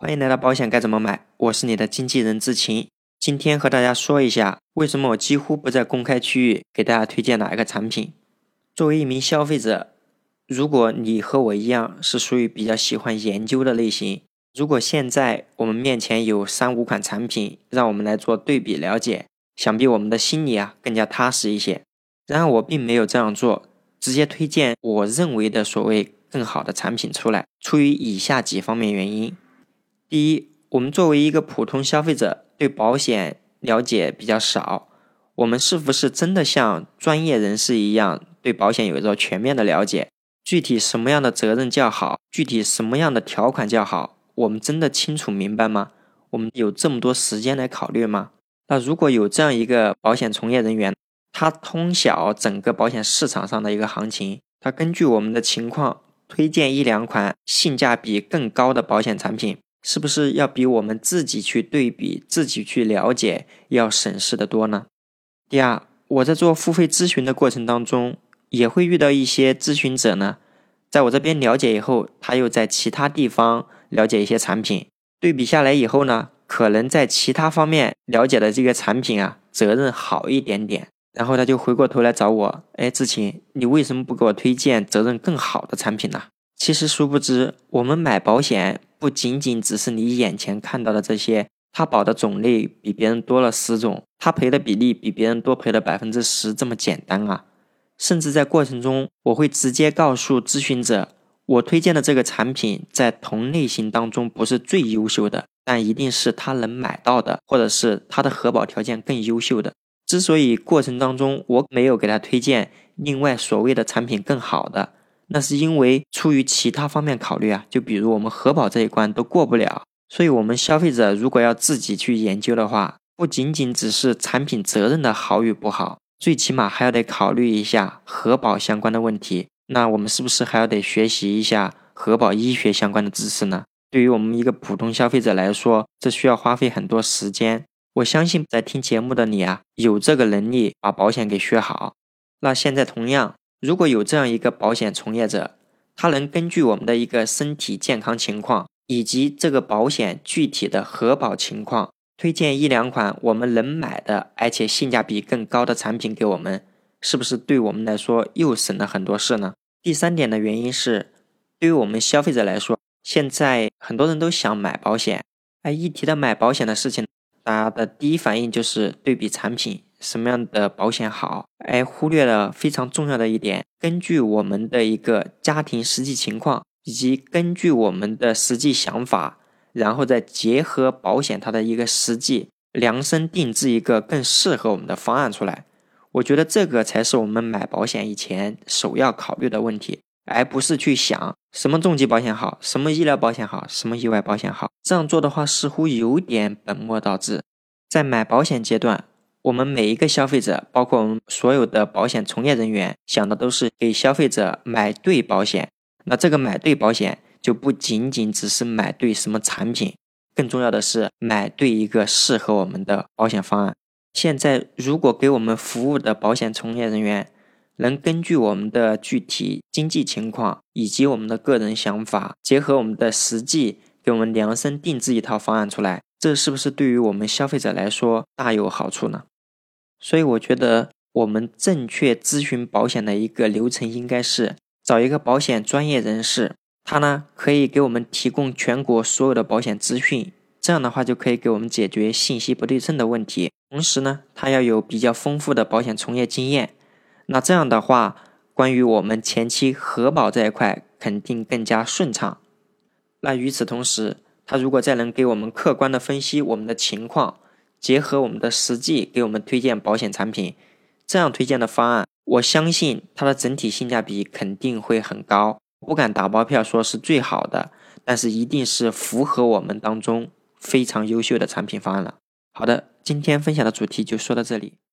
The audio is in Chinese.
欢迎来到保险该怎么买，我是你的经纪人志勤。今天和大家说一下，为什么我几乎不在公开区域给大家推荐哪一个产品。作为一名消费者，如果你和我一样是属于比较喜欢研究的类型，如果现在我们面前有三五款产品，让我们来做对比了解，想必我们的心里啊更加踏实一些。然而我并没有这样做，直接推荐我认为的所谓更好的产品出来，出于以下几方面原因。第一，我们作为一个普通消费者，对保险了解比较少，我们是不是真的像专业人士一样对保险有着全面的了解？具体什么样的责任较好？具体什么样的条款较好？我们真的清楚明白吗？我们有这么多时间来考虑吗？那如果有这样一个保险从业人员，他通晓整个保险市场上的一个行情，他根据我们的情况推荐一两款性价比更高的保险产品。是不是要比我们自己去对比、自己去了解要省事的多呢？第二，我在做付费咨询的过程当中，也会遇到一些咨询者呢，在我这边了解以后，他又在其他地方了解一些产品，对比下来以后呢，可能在其他方面了解的这个产品啊，责任好一点点，然后他就回过头来找我，哎，志勤，你为什么不给我推荐责任更好的产品呢？其实殊不知，我们买保险不仅仅只是你眼前看到的这些，他保的种类比别人多了十种，他赔的比例比别人多赔了百分之十这么简单啊！甚至在过程中，我会直接告诉咨询者，我推荐的这个产品在同类型当中不是最优秀的，但一定是他能买到的，或者是他的核保条件更优秀的。之所以过程当中我没有给他推荐另外所谓的产品更好的。那是因为出于其他方面考虑啊，就比如我们核保这一关都过不了，所以我们消费者如果要自己去研究的话，不仅仅只是产品责任的好与不好，最起码还要得考虑一下核保相关的问题。那我们是不是还要得学习一下核保医学相关的知识呢？对于我们一个普通消费者来说，这需要花费很多时间。我相信在听节目的你啊，有这个能力把保险给学好。那现在同样。如果有这样一个保险从业者，他能根据我们的一个身体健康情况以及这个保险具体的核保情况，推荐一两款我们能买的而且性价比更高的产品给我们，是不是对我们来说又省了很多事呢？第三点的原因是，对于我们消费者来说，现在很多人都想买保险，而一提到买保险的事情，大家的第一反应就是对比产品。什么样的保险好？而忽略了非常重要的一点，根据我们的一个家庭实际情况，以及根据我们的实际想法，然后再结合保险它的一个实际，量身定制一个更适合我们的方案出来。我觉得这个才是我们买保险以前首要考虑的问题，而不是去想什么重疾保险好，什么医疗保险好，什么意外保险好。这样做的话，似乎有点本末倒置。在买保险阶段。我们每一个消费者，包括我们所有的保险从业人员，想的都是给消费者买对保险。那这个买对保险，就不仅仅只是买对什么产品，更重要的是买对一个适合我们的保险方案。现在，如果给我们服务的保险从业人员能根据我们的具体经济情况以及我们的个人想法，结合我们的实际，给我们量身定制一套方案出来。这是不是对于我们消费者来说大有好处呢？所以我觉得我们正确咨询保险的一个流程应该是找一个保险专业人士，他呢可以给我们提供全国所有的保险资讯，这样的话就可以给我们解决信息不对称的问题。同时呢，他要有比较丰富的保险从业经验，那这样的话，关于我们前期核保这一块肯定更加顺畅。那与此同时，他如果再能给我们客观的分析我们的情况，结合我们的实际给我们推荐保险产品，这样推荐的方案，我相信它的整体性价比肯定会很高。不敢打包票说是最好的，但是一定是符合我们当中非常优秀的产品方案了。好的，今天分享的主题就说到这里。